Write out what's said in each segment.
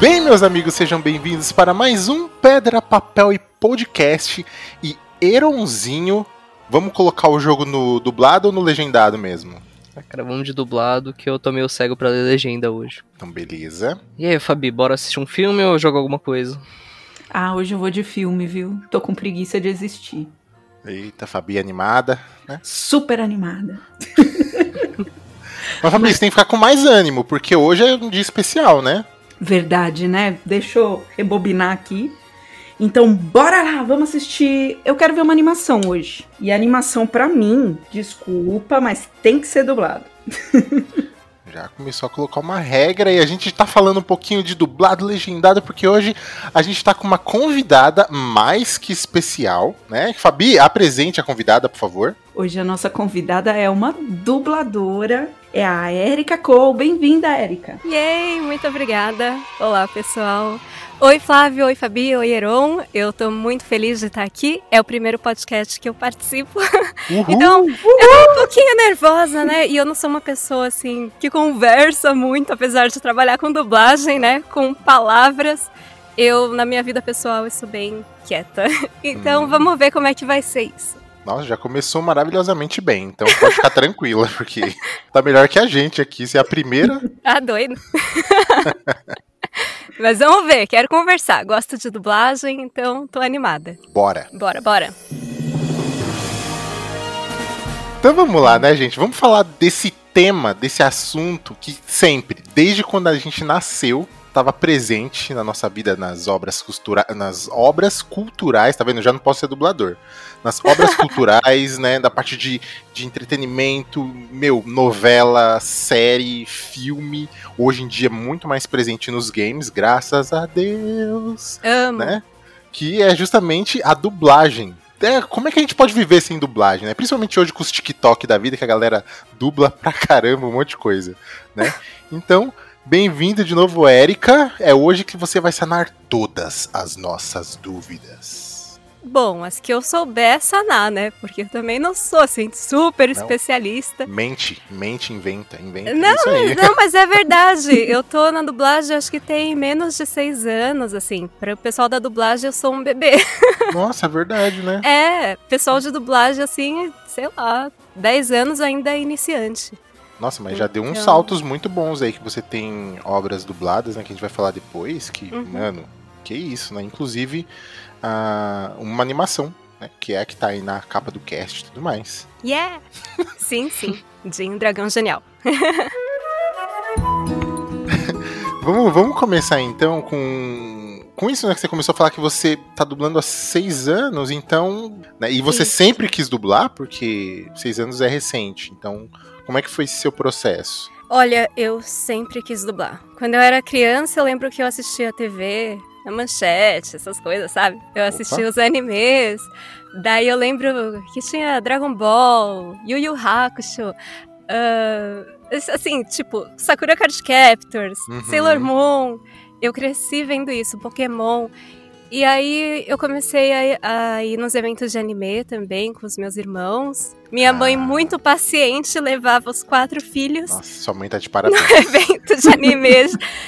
bem, meus amigos? Sejam bem-vindos para mais um Pedra, Papel e Podcast. E Eronzinho, vamos colocar o jogo no dublado ou no legendado mesmo? Ah, cara, vamos de dublado, que eu tô meio cego pra ler legenda hoje. Então, beleza. E aí, Fabi, bora assistir um filme ou jogar alguma coisa? Ah, hoje eu vou de filme, viu? Tô com preguiça de existir. Eita, Fabi animada, né? Super animada. Mas, Fabi, você tem que ficar com mais ânimo, porque hoje é um dia especial, né? Verdade, né? Deixa eu rebobinar aqui. Então, bora lá, vamos assistir. Eu quero ver uma animação hoje. E a animação, pra mim, desculpa, mas tem que ser dublado. Já começou a colocar uma regra e a gente tá falando um pouquinho de dublado legendado, porque hoje a gente tá com uma convidada mais que especial, né? Fabi, apresente a convidada, por favor. Hoje a nossa convidada é uma dubladora, é a Erika Cole. Bem-vinda, Erika. Yay, muito obrigada. Olá, pessoal. Oi, Flávio. Oi, Fabi. Oi, Heron. Eu tô muito feliz de estar aqui. É o primeiro podcast que eu participo. Uhul. Então, eu tô um pouquinho nervosa, né? E eu não sou uma pessoa, assim, que conversa muito, apesar de trabalhar com dublagem, né? Com palavras. Eu, na minha vida pessoal, eu sou bem quieta. Então, Hum. vamos ver como é que vai ser isso. Nossa, já começou maravilhosamente bem, então pode ficar tranquila, porque tá melhor que a gente aqui. Se é a primeira, Ah, doido. Mas vamos ver, quero conversar. Gosto de dublagem, então tô animada. bora. Bora, bora. Então vamos lá, né, gente? Vamos falar desse tema, desse assunto que sempre, desde quando a gente nasceu, estava presente na nossa vida nas obras, costura... nas obras culturais, tá vendo? Eu já não posso ser dublador. Nas obras culturais, né? Da parte de, de entretenimento, meu, novela, série, filme. Hoje em dia é muito mais presente nos games, graças a Deus Amo. né? Que é justamente a dublagem. É, como é que a gente pode viver sem dublagem, né? Principalmente hoje com os TikTok da vida, que a galera dubla pra caramba um monte de coisa, né? Então, bem-vinda de novo, Érica. É hoje que você vai sanar todas as nossas dúvidas. Bom, as que eu souber sanar, né? Porque eu também não sou, assim, super especialista. Mente, mente, inventa, inventa. Não, isso aí. não, mas é verdade. Eu tô na dublagem, acho que tem menos de seis anos, assim. Para o pessoal da dublagem, eu sou um bebê. Nossa, é verdade, né? É, pessoal de dublagem, assim, sei lá, 10 anos ainda é iniciante. Nossa, mas já deu uns Então- saltos muito bons aí, que você tem obras dubladas, né? Que a gente vai falar depois, que, Uhum. mano, que isso, né? Inclusive, ah, uma animação, né? Que é a que tá aí na capa do cast e tudo mais. Yeah! sim, sim. De um dragão genial. Vamos, vamos começar então com. Com isso, né? Que você começou a falar que você tá dublando há seis anos, então. né, e você Isso. sempre quis dublar, porque seis anos é recente. Então, como é que foi seu processo? Olha, eu sempre quis dublar. Quando eu era criança, eu lembro que eu assistia a TV, a manchete, essas coisas, sabe? Eu assistia os animes. Daí eu lembro que tinha Dragon Ball, Yu Yu Hakusho, ah, assim, tipo, Sakura Card Captors, Uhum. Sailor Moon. Eu cresci vendo isso, Pokémon. E aí eu comecei a, a ir nos eventos de anime também com os meus irmãos. Minha mãe, Ah. muito paciente, levava os quatro filhos Nossa, sua mãe tá de parabéns. evento de anime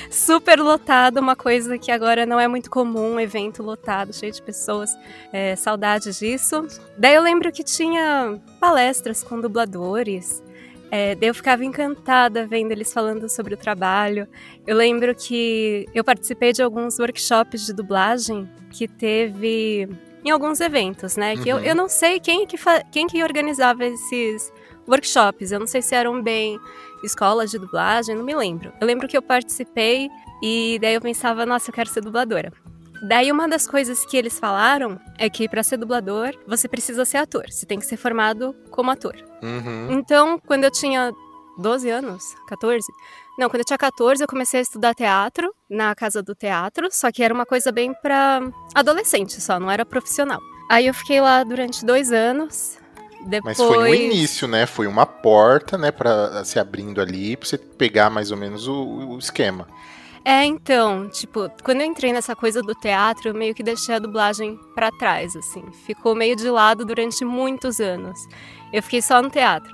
super lotado, uma coisa que agora não é muito comum, um evento lotado, cheio de pessoas, é, saudades disso. Daí eu lembro que tinha palestras com dubladores, é, eu ficava encantada vendo eles falando sobre o trabalho. Eu lembro que eu participei de alguns workshops de dublagem que teve em alguns eventos, né? Que eu, Uhum. eu não sei quem que, quem que organizava esses workshops, eu não sei se eram bem escolas de dublagem, não me lembro. Eu lembro que eu participei e daí eu pensava, nossa, eu quero ser dubladora. Daí uma das coisas que eles falaram é que para ser dublador, você precisa ser ator, você tem que ser formado como ator. Uhum. Então, quando eu tinha 12 anos, 14, não, quando eu tinha 14, eu comecei a estudar teatro na casa do teatro, só que era uma coisa bem pra adolescente só, não era profissional. Aí eu fiquei lá durante dois anos. Depois... Mas foi um início, né? Foi uma porta, né, Pra se abrindo ali, pra você pegar mais ou menos o, o esquema. É, então, tipo, quando eu entrei nessa coisa do teatro, eu meio que deixei a dublagem pra trás, assim. Ficou meio de lado durante muitos anos. Eu fiquei só no teatro.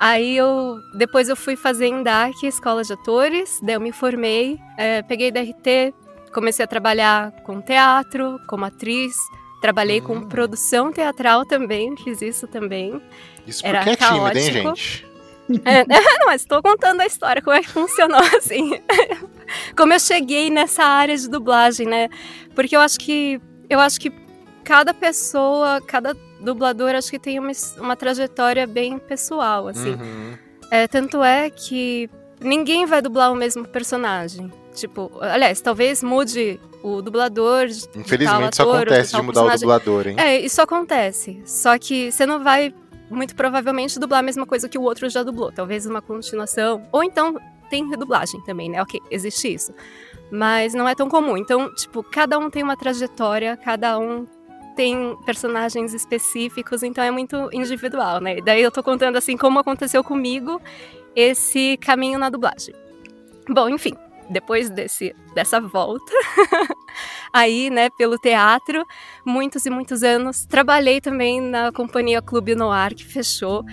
Aí eu. Depois eu fui fazer em DAC, escola de atores, daí eu me formei, é, peguei DRT, comecei a trabalhar com teatro, como atriz. Trabalhei Hum. com produção teatral também, fiz isso também. Isso Era porque é tímida, hein, caótico. gente? É, não, mas estou contando a história, como é que funcionou, assim. como eu cheguei nessa área de dublagem, né? Porque eu acho que eu acho que cada pessoa, cada dublador, acho que tem uma, uma trajetória bem pessoal, assim. Uhum. É, tanto é que ninguém vai dublar o mesmo personagem. Tipo, aliás, talvez mude o dublador. Infelizmente isso ator, ou acontece de mudar o personagem. dublador, hein? É, isso acontece. Só que você não vai, muito provavelmente, dublar a mesma coisa que o outro já dublou. Talvez uma continuação. Ou então tem redublagem também, né? Ok, existe isso. Mas não é tão comum. Então, tipo, cada um tem uma trajetória, cada um tem personagens específicos, então é muito individual, né? Daí eu tô contando assim como aconteceu comigo esse caminho na dublagem. Bom, enfim, depois desse, dessa volta, aí, né, pelo teatro, muitos e muitos anos. Trabalhei também na companhia Clube Noir, que fechou.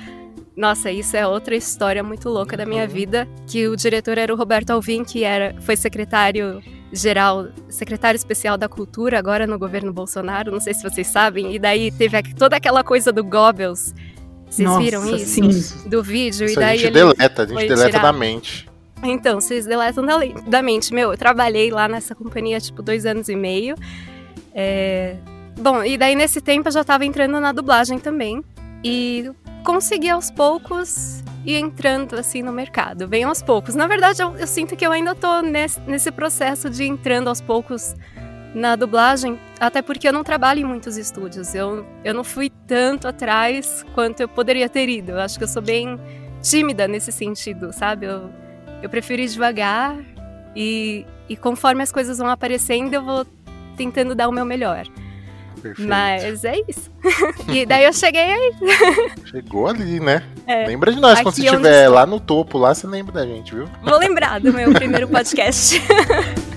Nossa, isso é outra história muito louca da minha Uhum. vida, que o diretor era o Roberto Alvim, que era, foi secretário geral, secretário especial da cultura agora no governo Bolsonaro, não sei se vocês sabem, e daí teve toda aquela coisa do Goebbels. Vocês Nossa, viram isso? sim. Do vídeo, Isso e a daí gente ele deleta, a gente foi deleta tirar. da mente. Então, vocês deletam da, da mente. Meu, eu trabalhei lá nessa companhia, tipo, dois anos e meio. É, Bom, e daí nesse tempo eu já tava entrando na dublagem também. E consegui aos poucos ir entrando, assim, no mercado. Bem aos poucos. Na verdade, eu, eu sinto que eu ainda tô nesse, nesse processo de entrando aos poucos na dublagem. Até porque eu não trabalho em muitos estúdios. Eu, eu não fui tanto atrás quanto eu poderia ter ido. Eu acho que eu sou bem tímida nesse sentido, sabe? Eu, eu prefiro ir devagar e, e conforme as coisas vão aparecendo, eu vou tentando dar o meu melhor. Perfeito. Mas é isso. e daí eu cheguei aí. Chegou ali, né? É. Lembra de nós, quando Aqui você onde estiver estou. lá no topo, lá você lembra da gente, viu? Vou lembrar do meu primeiro podcast.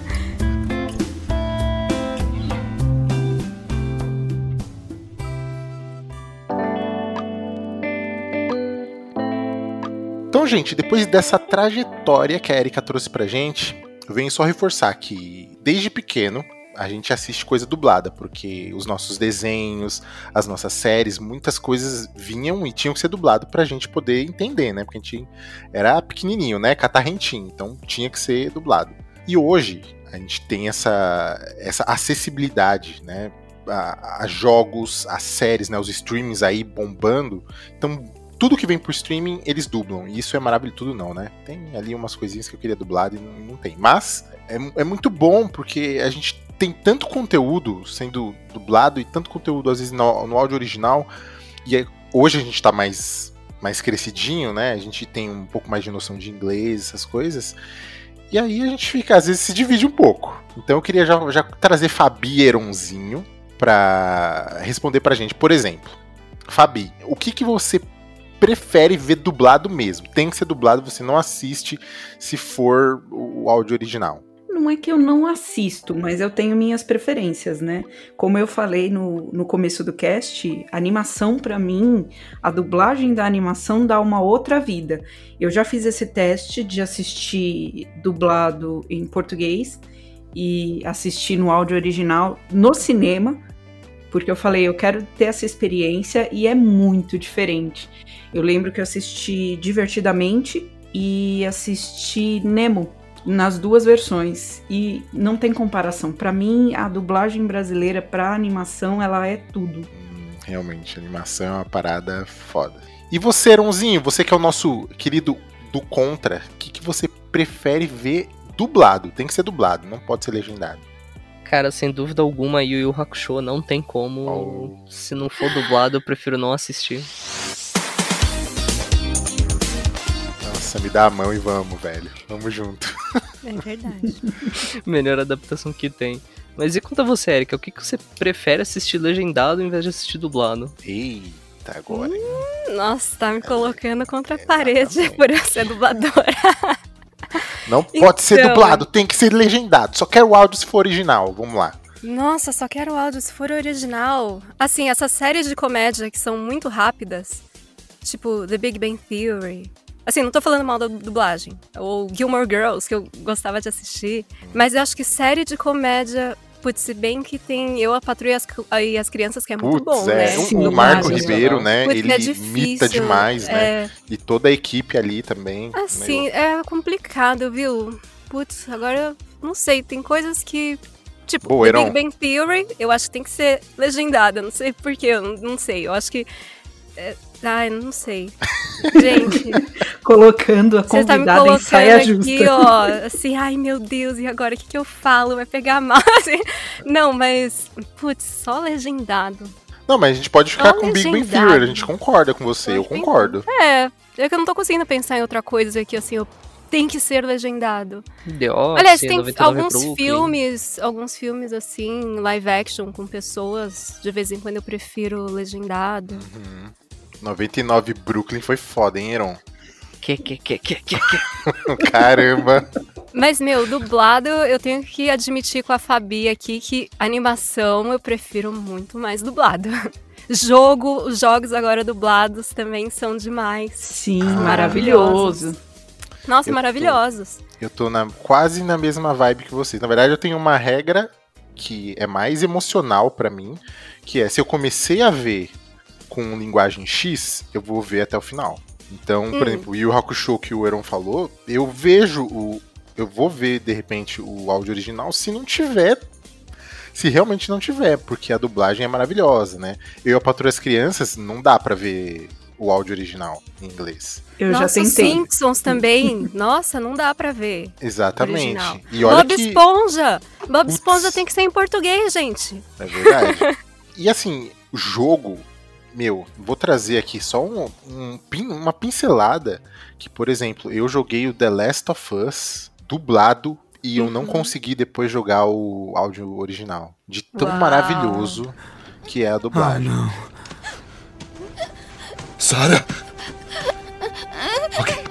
Então, gente, depois dessa trajetória que a Erika trouxe pra gente, eu venho só reforçar que desde pequeno a gente assiste coisa dublada, porque os nossos desenhos, as nossas séries, muitas coisas vinham e tinham que ser dublado pra gente poder entender, né? Porque a gente era pequenininho, né? Catarrentinho, então tinha que ser dublado. E hoje a gente tem essa, essa acessibilidade, né? A, a jogos, a séries, né? Os streamings aí bombando. Então tudo que vem por streaming, eles dublam. E isso é maravilhoso. Tudo não, né? Tem ali umas coisinhas que eu queria dublado e não, não tem. Mas é, é muito bom porque a gente tem tanto conteúdo sendo dublado e tanto conteúdo, às vezes, no, no áudio original. E é- hoje a gente tá mais, mais crescidinho, né? A gente tem um pouco mais de noção de inglês, essas coisas. E aí a gente fica, às vezes, se divide um pouco. Então eu queria já, já trazer Fabi Eronzinho pra responder pra gente. Por exemplo, Fabi, o que, que você prefere ver dublado mesmo? Tem que ser dublado, você não assiste se for o áudio original. Não é que eu não assisto, mas eu tenho minhas preferências, né? Como eu falei no, no começo do cast, animação pra mim, a dublagem da animação dá uma outra vida. Eu já fiz esse teste de assistir dublado em português e assistir no áudio original no cinema, porque eu falei, eu quero ter essa experiência e é muito diferente. Eu lembro que eu assisti Divertidamente e assisti Nemo nas duas versões e não tem comparação. Pra mim, a dublagem brasileira pra animação, ela é tudo. Hum, realmente, animação é uma parada foda. E você, Ronzinho, você que é o nosso querido do Contra, o que, que você prefere ver dublado? Tem que ser dublado, não pode ser legendado. Cara, sem dúvida alguma, Yu Yu Hakusho não tem como. Oh. Se não for dublado, eu prefiro não assistir. Nossa, me dá a mão e vamos, velho. Vamos junto. É verdade. Melhor adaptação que tem. Mas e quanto a você, Erika? O que, que você prefere assistir legendado ao invés de assistir dublado? Eita, agora. hein? Nossa, tá me colocando contra a Exatamente. parede por eu ser dubladora. Não pode ser Então. dublado, tem que ser legendado. Só quero o áudio se for original. Vamos lá. Nossa, só quero o áudio se for original. Assim, essas séries de comédia que são muito rápidas, tipo The Big Bang Theory, Assim, não tô falando mal da dublagem. Ou Gilmore Girls, que eu gostava de assistir. Mas eu acho que série de comédia. Putz, se bem que tem Eu, a Patrulha e as, e as Crianças, que é muito Putz, bom, é. né? Sim, o Marco Ribeiro, né? Putz, ele é imita demais, né? É, E toda a equipe ali também. assim, Meu, é complicado, viu? Putz, agora eu não sei, tem coisas que. Tipo, Boa, The. Big Bang Theory, eu acho que tem que ser legendada. Não sei porquê, eu não, não sei. Eu acho que. É, ai, não sei. Gente, Colocando a você tá me convidada em colocando saia aqui, justa. ó, assim, ai meu Deus, e agora o que, que eu falo? Vai pegar mal? Assim, Não, mas, putz, só legendado. Não, mas a gente pode ficar Só com Big Bang legendado. Theory, a gente concorda com você, eu concordo. É, é que eu não tô conseguindo pensar em outra coisa que, assim, eu tem que ser legendado. The Office, Aliás, tem 99 alguns Brooklyn. filmes, alguns filmes assim, live action com pessoas, de vez em quando eu prefiro legendado. Uhum. 99 Brooklyn foi foda, hein, Heron? Que, que, que, que, que, que. Caramba. Mas, meu, dublado, eu tenho que admitir com a Fabi aqui que animação eu prefiro muito mais dublado. Jogo, os jogos agora dublados também são demais. Sim, Ah, maravilhoso. Nossa, Eu tô- maravilhosos. Eu tô na, quase na mesma vibe que vocês. Na verdade, eu tenho uma regra que é mais emocional pra mim, que é se eu comecei a ver com linguagem X, eu vou ver até o final. Então, por Hum. exemplo, o Yu Hakusho que o Eron falou, eu vejo o. Eu vou ver, de repente, o áudio original se não tiver. Se realmente não tiver, porque a dublagem é maravilhosa, né? Eu e a Patrulha das Crianças, não dá pra ver o áudio original em inglês. Eu Nossa, já tentei. os Simpsons também. Nossa, não dá pra ver. Exatamente. Original. E olha Bob que. Esponja! Bob Putz. Esponja tem que ser em português, gente. É verdade. e assim, o jogo, meu, vou trazer aqui só um, um pin- uma pincelada que, por exemplo, eu joguei o The Last of Us dublado e eu não Uhum. consegui depois jogar o áudio original. De tão Uau. maravilhoso que é a Ah, dublagem. não. Sara! Ok.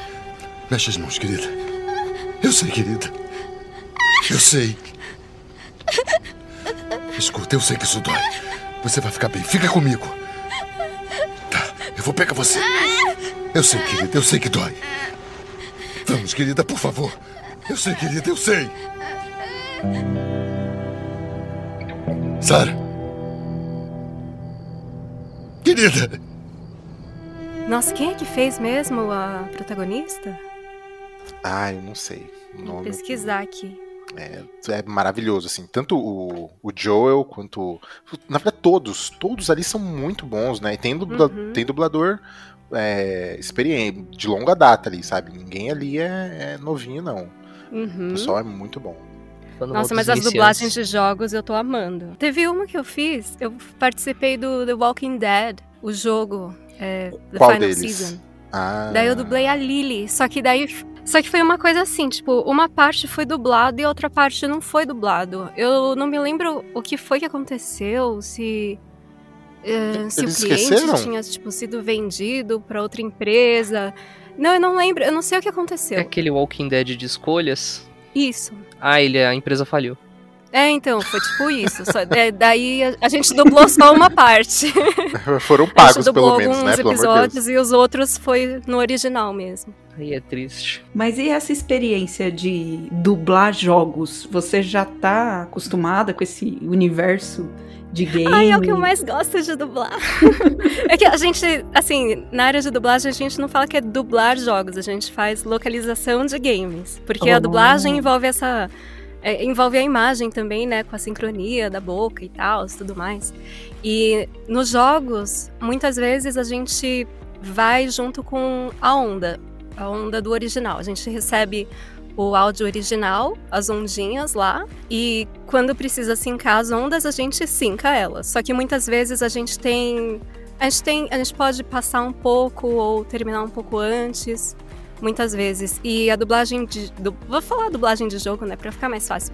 Mexe as mãos, querida. Eu sei, querida. Eu sei. Escuta, eu sei que isso dói. Você vai ficar bem. Fica comigo. Eu vou pegar você. Eu sei, querida, eu sei que dói. Vamos, querida, por favor. Eu sei, querida, eu sei. Sara. Querida. Nossa, quem é que fez mesmo a protagonista? Ah, eu não sei. Vou pesquisar aqui. É, é maravilhoso, assim. Tanto o, o Joel quanto. Na verdade, todos. Todos ali são muito bons, né? E tem, dubla, Uhum. tem dublador é, experiente, de longa data ali, sabe? Ninguém ali é, é novinho, não. O Uhum. pessoal é muito bom. Nossa, mas as dublagens de jogos eu tô amando. Teve uma que eu fiz, eu participei do The Walking Dead, o jogo, é, The Qual Final deles? Season. Ah, Daí eu dublei a Lily, só que daí. Só que foi uma coisa assim, tipo, uma parte foi dublado e outra parte não foi dublado. Eu não me lembro o que foi que aconteceu, se. eh, se o Eles cliente esqueceram? tinha, tipo, sido vendido pra outra empresa. Não, eu não lembro, eu não sei o que aconteceu. É aquele Walking Dead de escolhas. Isso. Ah, ele, a empresa falhou. É, então, foi tipo isso. Só- é, daí a, a gente dublou só uma parte. Foram a gente pagos, dublou pelo menos, alguns né? Pelo amor de episódios e os outros foi no original mesmo. Aí é triste. Mas e essa experiência de dublar jogos? Você já tá acostumada com esse universo de game? Ai, é o que eu mais gosto de dublar. é que a gente, assim, na área de dublagem a gente não fala que é dublar jogos, a gente faz localização de games. Porque a Oh. dublagem envolve essa. é, envolve a imagem também, né? Com a sincronia da boca e tal, tudo mais. E nos jogos, muitas vezes a gente vai junto com a onda, a onda do original. A gente recebe o áudio original, as ondinhas lá, e quando precisa sincar as ondas, a gente sinca elas. Só que muitas vezes a gente tem. A gente tem. A gente pode passar um pouco ou terminar um pouco antes. Muitas vezes. E a dublagem de. du- vou falar a dublagem de jogo, né? Pra ficar mais fácil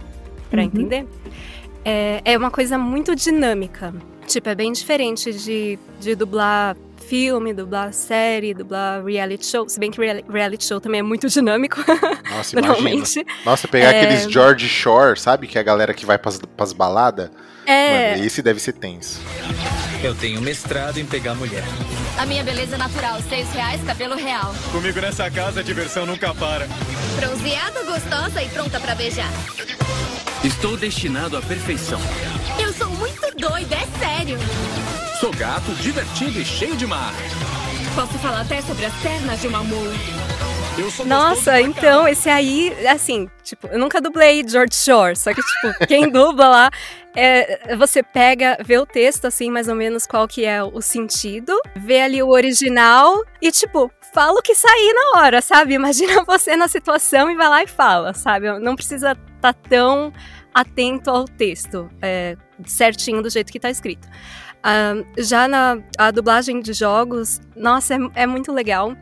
pra Uhum. entender. É, é uma coisa muito dinâmica. Tipo, é bem diferente de, de dublar filme, dublar série, dublar reality show. Se bem que reali- reality show também é muito dinâmico, Nossa, imagina. normalmente. Nossa, pegar É. aqueles George Shore, sabe? Que é a galera que vai pras, pras baladas. É. Mano, esse deve ser tenso. Eu tenho mestrado em pegar mulher. A minha beleza é natural, seis reais, cabelo real. Comigo nessa casa a diversão nunca para. Bronzeada, gostosa e pronta pra beijar. Estou destinado à perfeição. Eu sou muito doida, é sério. Sou gato, divertido e cheio de mar. Posso falar até sobre as pernas de uma mula. Eu sou Nossa, então, esse aí, assim, tipo, eu nunca dublei George Shore, só que, tipo, quem dubla lá, é, você pega, vê o texto, assim, mais ou menos qual que é o sentido, vê ali o original e, tipo, fala o que sair na hora, sabe? Imagina você na situação e vai lá e fala, sabe? Não precisa estar tá tão atento ao texto, é, certinho do jeito que tá escrito. Uh, já na a dublagem de jogos, nossa, é, é muito legal.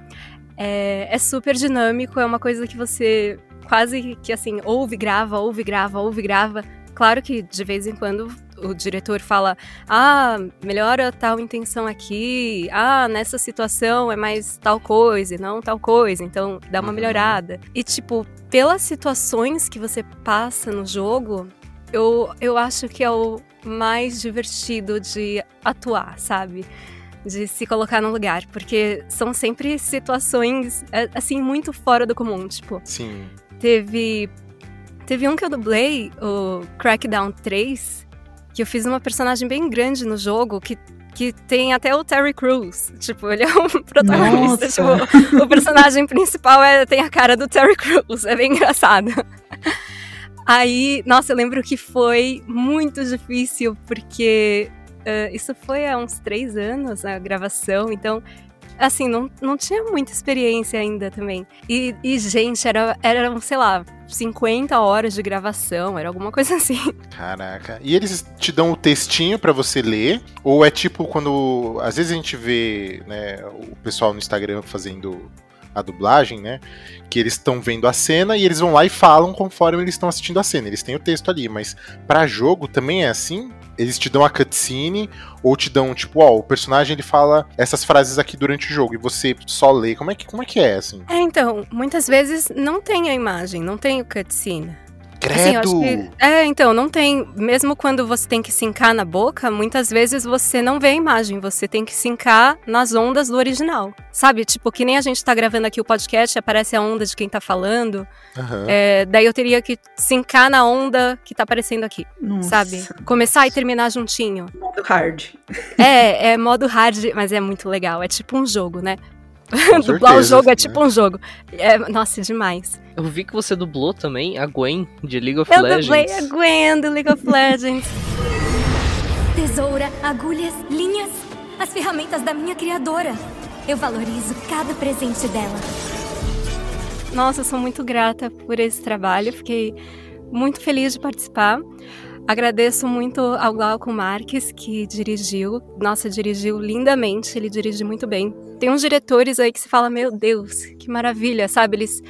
É, é, super dinâmico, é uma coisa que você quase que assim, ouve, grava, ouve, grava, ouve, grava. Claro que de vez em quando o diretor fala: ah, melhora tal intenção aqui, ah, nessa situação é mais tal coisa, não tal coisa, então dá uma uhum. melhorada. E, tipo, pelas situações que você passa no jogo, eu, eu acho que é o mais divertido de atuar, sabe? De se colocar no lugar, porque são sempre situações, é, assim, muito fora do comum, tipo. Sim. Teve. Teve um que eu dublei, o Crackdown 3, que eu fiz uma personagem bem grande no jogo, que que tem até o Terry Crews. Tipo, ele é um protagonista. Tipo, o personagem principal é, tem a cara do Terry Crews. É bem engraçado. Aí, nossa, eu lembro que foi muito difícil, porque uh, isso foi há uns três anos a gravação, então assim, não, não tinha muita experiência ainda também. E, e, gente, era, eram, sei lá, 50 horas de gravação, era alguma coisa assim. Caraca. E eles te dão o textinho para você ler? Ou é tipo quando. Às vezes a gente vê né, o pessoal no Instagram fazendo a dublagem, né? Que eles estão vendo a cena e eles vão lá e falam conforme eles estão assistindo a cena. Eles têm o texto ali, mas para jogo também é assim? Eles te dão a cutscene ou te dão tipo, ó, o personagem ele fala essas frases aqui durante o jogo e você só lê. Como é que como é que é assim? É, então, muitas vezes não tem a imagem, não tem o cutscene. Credo! Assim, que, é, então, não tem. Mesmo quando você tem que sincar na boca, muitas vezes você não vê a imagem, você tem que sincar nas ondas do original. Sabe? Tipo, que nem a gente tá gravando aqui o podcast, aparece a onda de quem tá falando. Uhum. É, daí eu teria que sincar na onda que tá aparecendo aqui. Nossa. Sabe? Começar e terminar juntinho. Modo hard. É, é modo hard, mas é muito legal. É tipo um jogo, né? Dublar o jogo é tipo né? um jogo. É, nossa, é demais. Eu vi que você dublou também a Gwen de League of eu Legends. Eu dublei a Gwen do League of Legends. Tesoura, agulhas, linhas, as ferramentas da minha criadora. Eu valorizo cada presente dela. Nossa, eu sou muito grata por esse trabalho. Fiquei muito feliz de participar. Agradeço muito ao Glauco Marques, que dirigiu. Nossa, dirigiu lindamente, ele dirige muito bem. Tem uns diretores aí que se fala, meu Deus, que maravilha, sabe? Eles,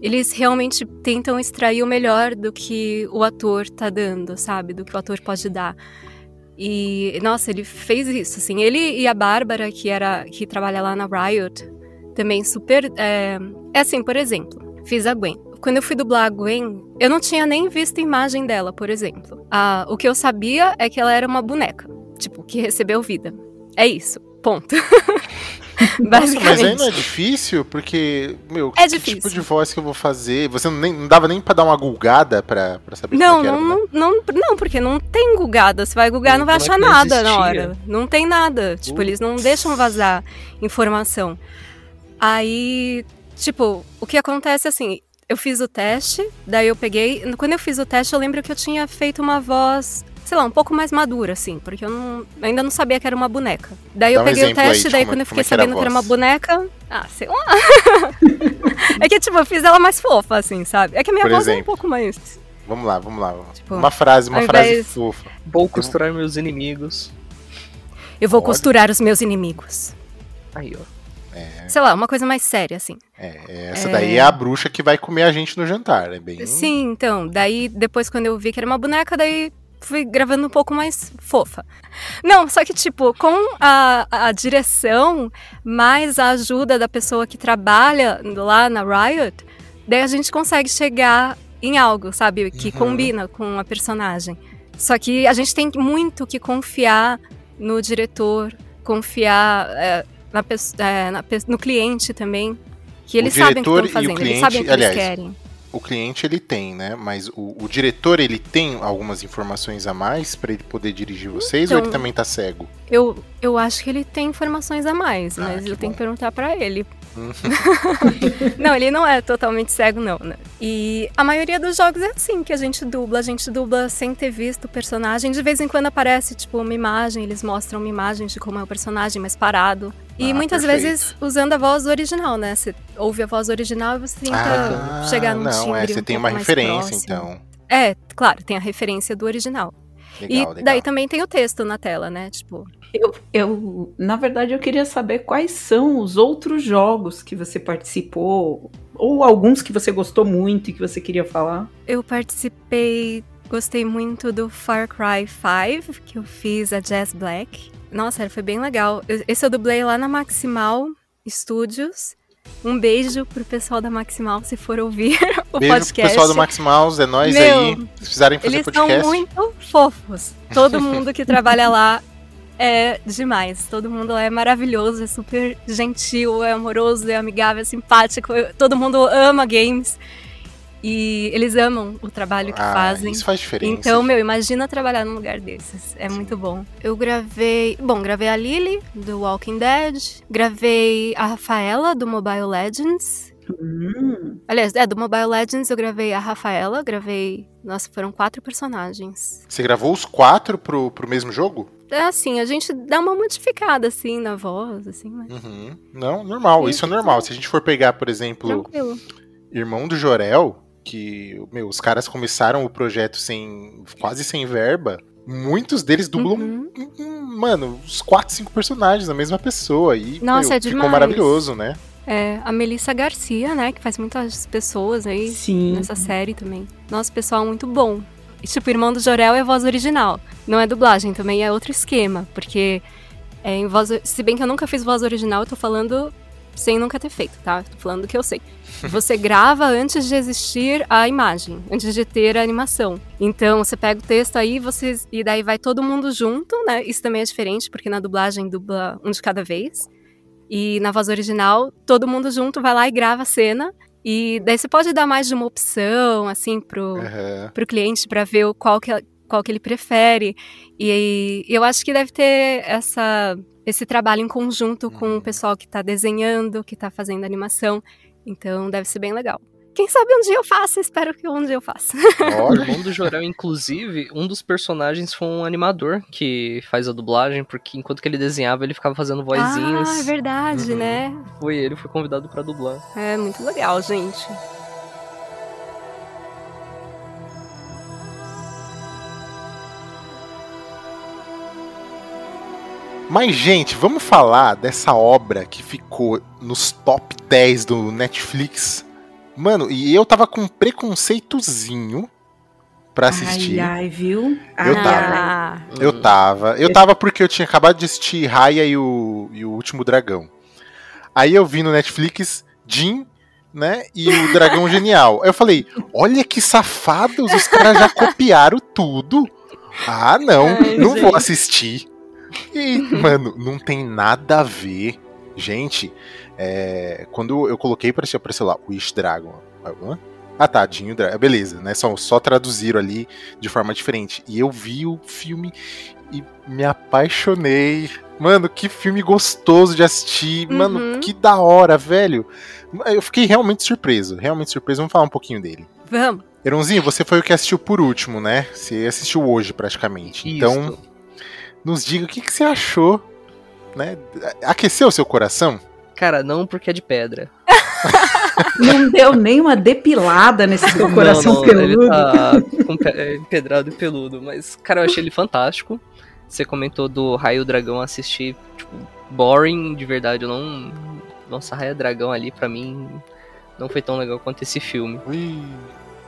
eles realmente tentam extrair o melhor do que o ator tá dando, sabe? Do que o ator pode dar. E, nossa, ele fez isso, assim. Ele e a Bárbara, que, era, que trabalha lá na Riot, também super... É, é assim, por exemplo, fiz a Gwen. Quando eu fui dublar a Gwen, eu não tinha nem visto a imagem dela, por exemplo. Ah, o que eu sabia é que ela era uma boneca, tipo, que recebeu vida. É isso, ponto. Nossa, mas aí não é difícil, porque, meu, é que difícil. tipo de voz que eu vou fazer? Você não, nem, não dava nem pra dar uma gulgada pra, pra saber não, como é não, era, não, não, não, porque não tem gulgada. Você vai gulgar, não vai achar nada na hora. Não tem nada. Tipo, eles não deixam vazar informação. Aí, tipo, o que acontece assim, eu fiz o teste, daí eu peguei. Quando eu fiz o teste, eu lembro que eu tinha feito uma voz, sei lá, um pouco mais madura, assim, porque eu não, ainda não sabia que era uma boneca. Daí Dá eu um peguei o teste, aí, daí como, quando eu é fiquei que era sabendo que era uma boneca. Ah, sei lá. é que, tipo, eu fiz ela mais fofa, assim, sabe? É que a minha Por voz exemplo, é um pouco mais. Vamos lá, vamos lá. Tipo, uma frase, uma frase invés... fofa. Vou costurar meus inimigos. Eu vou Olha. costurar os meus inimigos. Aí, ó. É. Sei lá, uma coisa mais séria, assim. É, essa é... daí é a bruxa que vai comer a gente no jantar, é bem... Sim, então, daí depois quando eu vi que era uma boneca, daí fui gravando um pouco mais fofa. Não, só que, tipo, com a, a direção, mais a ajuda da pessoa que trabalha lá na Riot, daí a gente consegue chegar em algo, sabe, que uhum. combina com a personagem. Só que a gente tem muito que confiar no diretor, confiar... É, na, é, na no cliente também. Que eles sabem o que estão fazendo, eles cliente, sabem o que aliás, eles querem. O cliente ele tem, né? Mas o, o diretor ele tem algumas informações a mais pra ele poder dirigir vocês ou ele Então- também tá cego? Eu, eu acho que ele tem informações a mais, Ah, mas eu tenho bom. que perguntar pra ele. Hum. não, ele não é totalmente cego, não, né? E a maioria dos jogos é assim, que a gente dubla. A gente dubla sem ter visto o personagem. De vez em quando aparece, tipo, uma imagem, eles mostram uma imagem de como é o personagem, mas parado. E Ah, muitas perfeito. vezes usando a voz original, né? Você ouve a voz original e você tenta Ah, chegar num não, timbre é, você um tem uma referência próximo. então. É, claro, tem a referência do original. Legal, e legal. daí também tem o texto na tela, né? Tipo, Eu, eu, na verdade, eu queria saber quais são os outros jogos que você participou, ou alguns que você gostou muito e que você queria falar. Eu participei, gostei muito do Far Cry 5, que eu fiz a Jazz Black. Nossa, foi bem legal. Esse eu dublei lá na Maximal Studios. Um beijo pro pessoal da Maximal, se for ouvir o Beijo podcast. pro pessoal do Max Mouse, é nóis Meu, aí. Se precisarem fazer Eles podcast. são muito fofos. Todo mundo que trabalha lá é demais. Todo mundo lá é maravilhoso, é super gentil, é amoroso, é amigável, é simpático. Todo mundo ama games. E eles amam o trabalho que Ah, fazem. Isso faz diferença. Então, meu, imagina trabalhar num lugar desses. É muito bom. Eu gravei. Bom, gravei a Lily, do Walking Dead. Gravei a Rafaela, do Mobile Legends. Hum, Aliás, é, do Mobile Legends eu gravei a Rafaela, gravei. Nossa, foram quatro personagens. Você gravou os quatro pro, pro mesmo jogo? É assim, a gente dá uma modificada, assim, na voz, assim, mas. Uhum. Não, normal, Sim, isso é normal. Se a gente for pegar, por exemplo, Tranquilo. Irmão do Jorel, que, meu, os caras começaram o projeto sem quase sem verba. Muitos deles dublam, Uhum. hum, hum, mano, uns 4, 5 personagens, a mesma pessoa. E Nossa, meu, é ficou maravilhoso, né? É, a Melissa Garcia, né, que faz muitas pessoas aí sim. nessa série também. Nossa, pessoal muito bom. E, tipo, Irmão do Jorel é voz original. Não é dublagem, também é outro esquema. Porque é, em voz. Se bem que eu nunca fiz voz original, eu tô falando sem nunca ter feito, tá? Tô falando do que eu sei. Você grava antes de existir a imagem, antes de ter a animação. Então, você pega o texto aí, vocês e daí vai todo mundo junto, né? Isso também é diferente, porque na dublagem dubla um de cada vez. E na voz original, todo mundo junto vai lá e grava a cena. E daí você pode dar mais de uma opção, assim, pro, Aham. pro cliente para ver qual que, qual que ele prefere. E, eu acho que deve ter essa, esse trabalho em conjunto com Uhum. o pessoal que tá desenhando, que tá fazendo animação. Então deve ser bem legal. Quem sabe um dia eu faça, espero que um dia eu faça. O Olha, irmão do Jorel, inclusive, um dos personagens foi um animador que faz a dublagem, porque enquanto que ele desenhava, ele ficava fazendo vozinhas. Ah, é verdade, Uhum. né? Foi ele, foi convidado pra dublar. É muito legal, gente. Mas, gente, vamos falar dessa obra que ficou nos top 10 do Netflix. Mano, e eu tava com um preconceitozinho pra assistir. Ai, ai, viu? Eu Ai, tava. ai. Ah, Eu Hum. tava. Eu tava porque eu tinha acabado de assistir Raya e o, e o Último Dragão. Aí eu vi no Netflix Jin, né? E o Dragão Genial. Aí eu falei, olha que safados, os caras já copiaram tudo. Ah, não, Ai, não vou gente. assistir. E, mano, não tem nada a ver. Gente, é, quando eu coloquei pra assistir, apareceu lá, Wish Dragon. Hã? Ah, tá, Dinho Dragon. Beleza, né? Só, só traduziram ali de forma diferente. E eu vi o filme e me apaixonei. Mano, que filme gostoso de assistir. Mano, Uhum. que da hora, velho. Eu fiquei realmente surpreso. Realmente surpreso. Vamos falar um pouquinho dele. vamos. Eronzinho, você foi o que assistiu por último, né? Você assistiu hoje praticamente. Então, Isso. Nos diga o que, que você achou, né? Aqueceu seu coração? Cara, não porque é de pedra. Não deu nem uma depilada nesse Não, coração não, peludo. Ele tá é, empedrado e peludo. Mas, cara, eu achei ele fantástico. Você comentou do Raio Dragão assistir, tipo, boring, de verdade. Eu não. Nossa, Raio Dragão ali, pra mim, não foi tão legal quanto esse filme. Ui,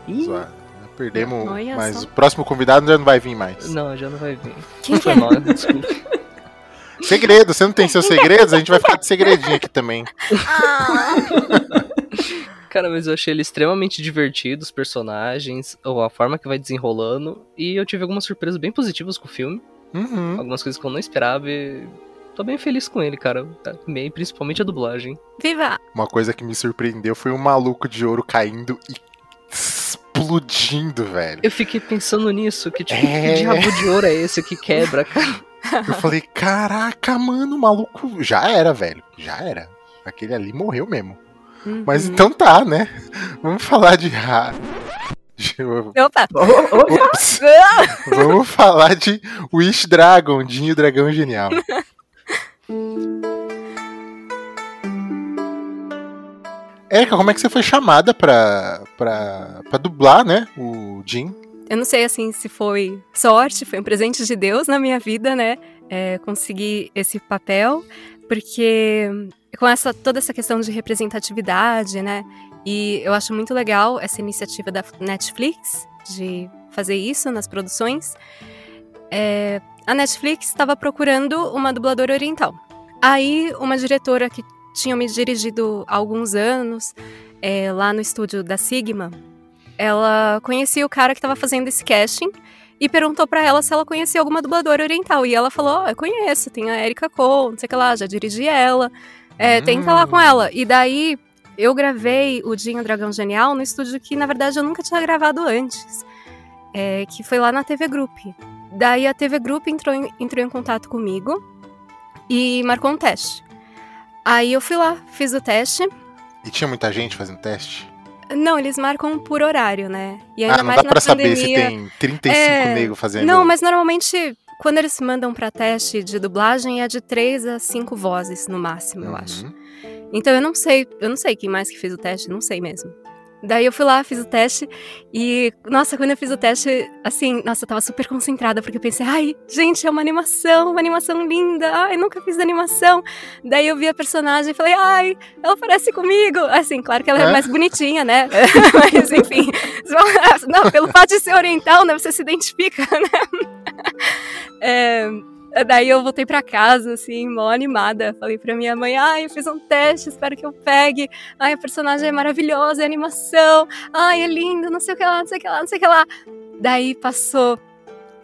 Ih, zoado. Perdemos, Olha mas só. o próximo convidado já não vai vir mais. não, já não vai vir. Quem que Foi é? mal, desculpa. Segredo, você não tem seus segredos? A gente vai ficar de segredinho aqui também. Cara, mas eu achei ele extremamente divertido, os personagens, ou a forma que vai desenrolando. E eu tive algumas surpresas bem positivas com o filme. Uhum. Algumas coisas que eu não esperava e tô bem feliz com ele, cara. Amei, principalmente a dublagem. Viva! Uma coisa que me surpreendeu foi um maluco de ouro caindo e explodindo, velho. Eu fiquei pensando nisso, que tipo, É. que diabo de ouro é esse que quebra, cara? Eu falei, caraca, mano, o maluco já era, velho. Já era. Aquele ali morreu mesmo. Mas Uhum. então tá, né? Vamos falar de. ra- de- Opa! Ops. Vamos falar de Wish Dragon, Dinho Dragão Genial. Érica, como é que você foi chamada pra, pra, pra dublar, né? O Jin? Eu não sei, assim, se foi sorte, foi um presente de Deus na minha vida, né? É, conseguir esse papel, porque com essa toda essa questão de representatividade, né? E eu acho muito legal essa iniciativa da Netflix de fazer isso nas produções. É, a Netflix estava procurando uma dubladora oriental. Aí, uma diretora que tinha me dirigido há alguns anos, é, lá no estúdio da Sigma, ela conhecia o cara que estava fazendo esse casting e perguntou pra ela se ela conhecia alguma dubladora oriental. E ela falou: Ó, eu conheço, tem a Erika Cole, não sei o que lá, já dirigi ela, é, tenta lá com ela. E daí eu gravei o Dinho Dragão Genial no estúdio que, na verdade, eu nunca tinha gravado antes, é, que foi lá na TV Group. Daí a TV Group entrou em, entrou em contato comigo e marcou um teste. Aí eu fui lá, fiz o teste. E tinha muita gente fazendo teste? Não, eles marcam por horário, né? E ainda Ah, não mais dá na pra saber se pandemia. tem 35 É, negros fazendo. Não, mas normalmente quando eles mandam pra teste de dublagem é de três a cinco vozes no máximo, eu acho. Uhum. Então eu não sei, eu não sei quem mais que fez o teste, não sei mesmo. Daí eu fui lá, fiz o teste e, nossa, quando eu fiz o teste, assim, nossa, eu tava super concentrada, porque eu pensei, ai, gente, é uma animação, uma animação linda, ai, nunca fiz animação. Daí eu vi a personagem e falei, ai, ela parece comigo. Assim, claro que ela é, É? mais bonitinha, né? Mas, enfim, não, pelo fato de ser oriental, né, você se identifica, né? É, Daí eu voltei pra casa, assim, mó animada. Falei pra minha mãe, ai, eu fiz um teste, espero que eu pegue. Ai, a personagem é maravilhosa, é animação. Ai, é lindo, não sei o que lá, não sei o que lá, não sei o que lá. Daí passou,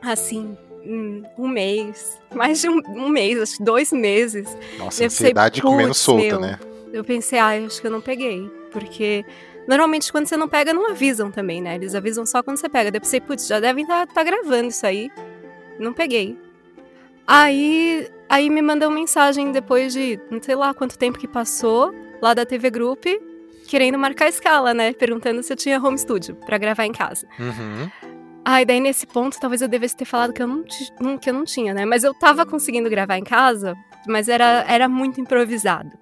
assim, hum, um mês. Mais de um, um mês, acho que dois meses. Nossa, Eu pensei, ansiedade comendo "Putz, solta, meu." né? Eu pensei, ai, acho que eu não peguei. Porque normalmente quando você não pega, não avisam também, né? Eles avisam só quando você pega. Daí eu pensei, putz, já devem estar gravando isso aí. Não peguei. Aí, aí me mandou uma mensagem depois de não sei lá quanto tempo que passou, lá da TV Group, querendo marcar a escala, né? Perguntando se eu tinha home studio pra gravar em casa. Uhum. Ai, daí nesse ponto talvez eu devesse ter falado que eu não, que eu não tinha, né? Mas eu tava conseguindo gravar em casa, mas era, era muito improvisado.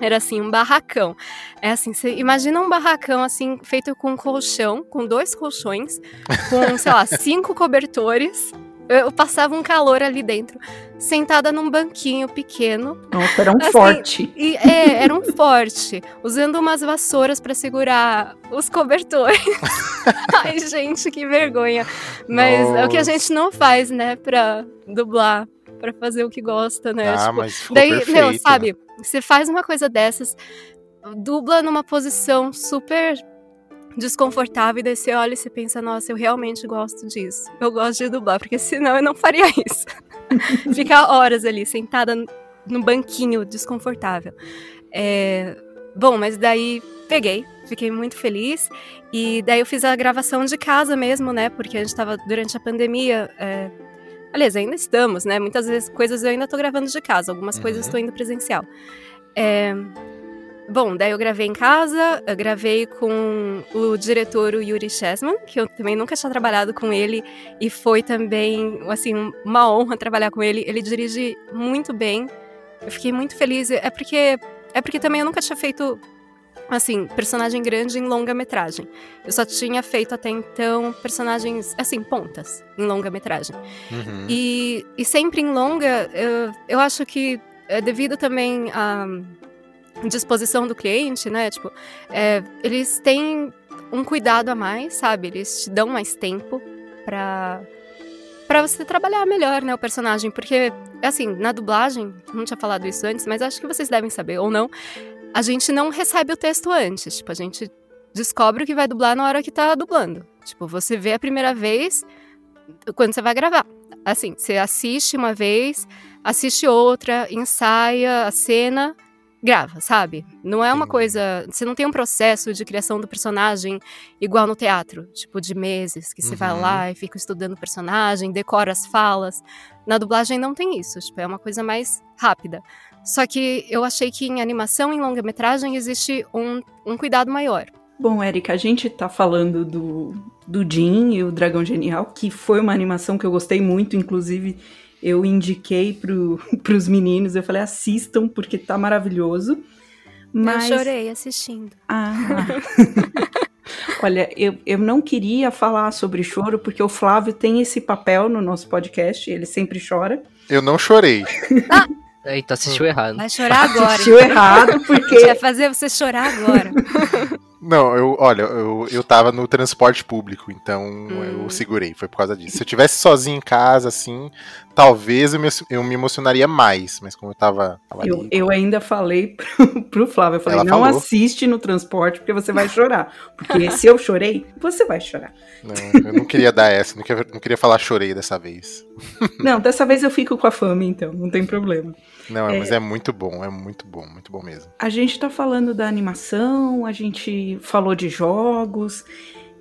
Era assim, um barracão. É assim, você imagina um barracão assim, feito com colchão, com dois colchões, com, sei lá, cinco cobertores. Eu passava um calor ali dentro, sentada num banquinho pequeno, Nossa, era um Assim, forte. e é, era um forte, usando umas vassouras pra segurar os cobertores. Ai, gente, que vergonha. Mas é o que a Nossa. gente não faz, né, pra dublar, pra fazer o que gosta, né? Ah, Tipo, mas ficou daí, perfeito. meu, sabe, você faz uma coisa dessas, dubla numa posição super desconfortável e daí você olha e você pensa, nossa, eu realmente gosto disso. Eu gosto de dublar, porque senão eu não faria isso. Ficar horas ali, sentada no banquinho desconfortável. É, Bom, mas daí peguei, fiquei muito feliz. E daí eu fiz a gravação de casa mesmo, né? Porque a gente tava durante a pandemia. é, Aliás, ainda estamos, né? Muitas vezes coisas eu ainda tô gravando de casa, algumas coisas Uhum. estou indo presencial. É, Bom, daí eu gravei em casa, eu gravei com o diretor o Yuri Chesman, que eu também nunca tinha trabalhado com ele, e foi também, assim, uma honra trabalhar com ele. Ele dirige muito bem, eu fiquei muito feliz. É porque, é porque também eu nunca tinha feito, assim, personagem grande em longa-metragem. Eu só tinha feito até então personagens, assim, pontas em longa-metragem. Uhum. E, e sempre em longa, eu, eu acho que é devido também à disposição do cliente, né? Tipo, é, eles têm um cuidado a mais, sabe? Eles te dão mais tempo pra, pra você trabalhar melhor, né? O personagem. Porque, assim, na dublagem, não tinha falado isso antes, mas acho que vocês devem saber, ou não, a gente não recebe o texto antes. Tipo, a gente descobre o que vai dublar na hora que tá dublando. Tipo, você vê a primeira vez quando você vai gravar. Assim, você assiste uma vez, assiste outra, ensaia a cena, grava, sabe? Não é uma coisa. Você não tem um processo de criação do personagem igual no teatro, tipo de meses, que você vai Uhum. lá e fica estudando o personagem, decora as falas. Na dublagem não tem isso, tipo, é uma coisa mais rápida. Só que eu achei que em animação, em longa-metragem, existe um, um cuidado maior. Bom, Érica, a gente tá falando do, do Jin e o Dragão Genial, que foi uma animação que eu gostei muito, inclusive eu indiquei pro, pros meninos, eu falei, assistam, porque tá maravilhoso. Mas... Eu chorei assistindo. Ah. Olha, eu, eu não queria falar sobre choro, porque o Flávio tem esse papel no nosso podcast, ele sempre chora. Eu não chorei. Eita, assistiu errado. Vai chorar agora. Assistiu errado, A gente porque vai fazer você chorar agora. Não, eu, olha, eu, eu tava no transporte público, então Hum. eu segurei, foi por causa disso. Se eu tivesse sozinho em casa, assim, talvez eu me, eu me emocionaria mais, mas como eu tava, tava eu, ali, eu ainda falei pro, pro Flávio, eu falei, não falou. assiste no transporte, porque você vai chorar. Porque se eu chorei, você vai chorar. não, eu não queria dar essa, não queria, não queria falar chorei dessa vez. Não, dessa vez eu fico com a fama, então, não tem problema. Não, É. mas é muito bom, é muito bom, muito bom mesmo. A gente tá falando da animação, a gente falou de jogos.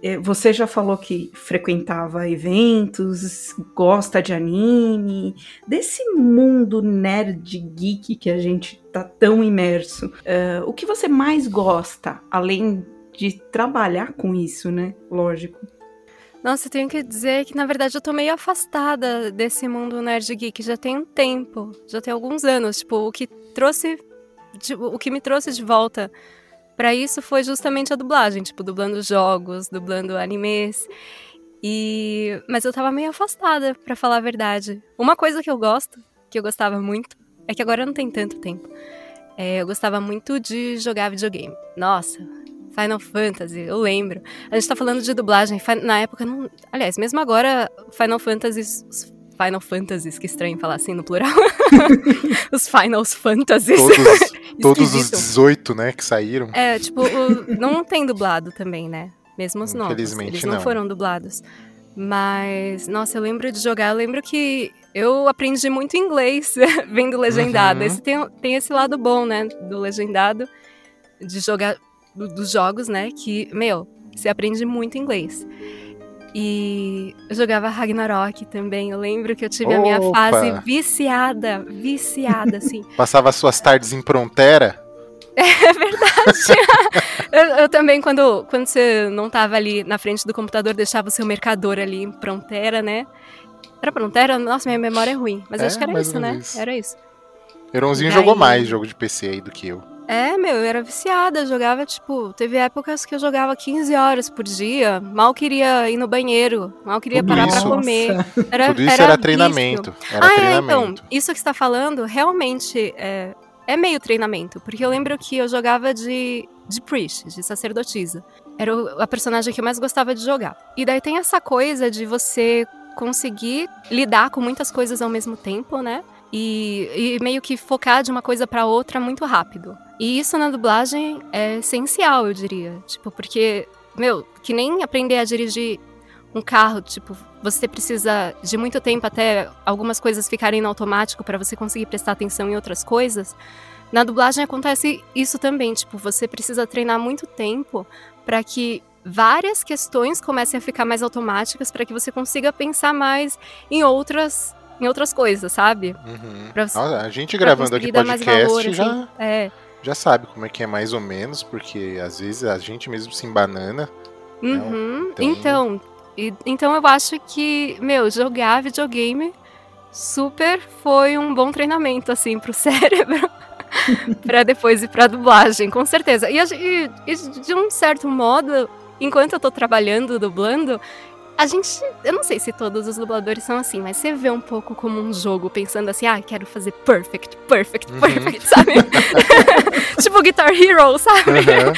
Eh, Você já falou que frequentava eventos, gosta de anime, desse mundo nerd geek que a gente tá tão imerso. eh, o que você mais gosta, além de trabalhar com isso, né? Lógico. Nossa, eu tenho que dizer que, na verdade, eu tô meio afastada desse mundo nerd geek já tem um tempo, já tem alguns anos. Tipo, o que trouxe. tipo, o que me trouxe de volta pra isso foi justamente a dublagem, tipo, dublando jogos, dublando animes. E. Mas eu tava meio afastada, pra falar a verdade. Uma coisa que eu gosto, que eu gostava muito, é que agora não tem tanto tempo. É, eu gostava muito de jogar videogame. Nossa, Final Fantasy, eu lembro. A gente tá falando de dublagem. Na época, não. Aliás, mesmo agora, Final Fantasy. Final Fantasies, que estranho falar assim no plural. os Finals Fantasies. Todos, todos os Esquisito. 18, né, que saíram. É, tipo, o- não tem dublado também, né? Mesmo os novos. Infelizmente, Eles não, não. foram dublados. Mas, nossa, eu lembro de jogar. Eu lembro que eu aprendi muito inglês vendo legendado. Uhum. Esse tem, tem esse lado bom, né? Do legendado, de jogar do- dos jogos, né? Que, meu, você aprende muito inglês. E eu jogava Ragnarok também. Eu lembro que eu tive a minha Opa! fase viciada, viciada, assim. Passava suas tardes em Prontera. É verdade. eu, eu também, quando, quando você não tava ali na frente do computador, deixava o seu mercador ali em Prontera, né? Era Prontera? Nossa, minha memória é ruim. Mas É, acho que era isso, né? isso. Era isso. Heronzinho jogou mais jogo de PC aí do que eu. É, meu, eu era viciada. Eu jogava, tipo, teve épocas que eu jogava 15 horas por dia. Mal queria ir no banheiro. Mal queria Tudo parar pra isso- comer. Era, Tudo isso era, vício. treinamento. Era ah, é, treinamento. então, isso que você tá falando realmente é, é meio treinamento. Porque eu lembro que eu jogava de, de priest, de sacerdotisa. Era o- a personagem que eu mais gostava de jogar. E daí tem essa coisa de você conseguir lidar com muitas coisas ao mesmo tempo, né? E, e meio que focar de uma coisa pra outra muito rápido. E isso na dublagem é essencial, eu diria. Tipo, porque, meu, que nem aprender a dirigir um carro, tipo, você precisa de muito tempo até algumas coisas ficarem no automático para você conseguir prestar atenção em outras coisas. Na dublagem acontece isso também, tipo, você precisa treinar muito tempo para que várias questões comecem a ficar mais automáticas para que você consiga pensar mais em outras em outras coisas, sabe? Uhum. Pra Nossa, a gente gravando aqui podcast valor, já, assim. É. já sabe como é que é mais ou menos, porque às vezes a gente mesmo se embanana. Uhum. tem- Então, e- então eu acho que, meu, jogar videogame super foi um bom treinamento, assim, pro cérebro. pra depois ir pra dublagem, com certeza. E, e- e de um certo modo, enquanto eu tô trabalhando, dublando, a gente. Eu não sei se todos os dubladores são assim, mas você vê um pouco como um jogo, pensando assim, ah, quero fazer perfect, perfect, Uhum. perfect, sabe? tipo Guitar Hero, sabe? Aham.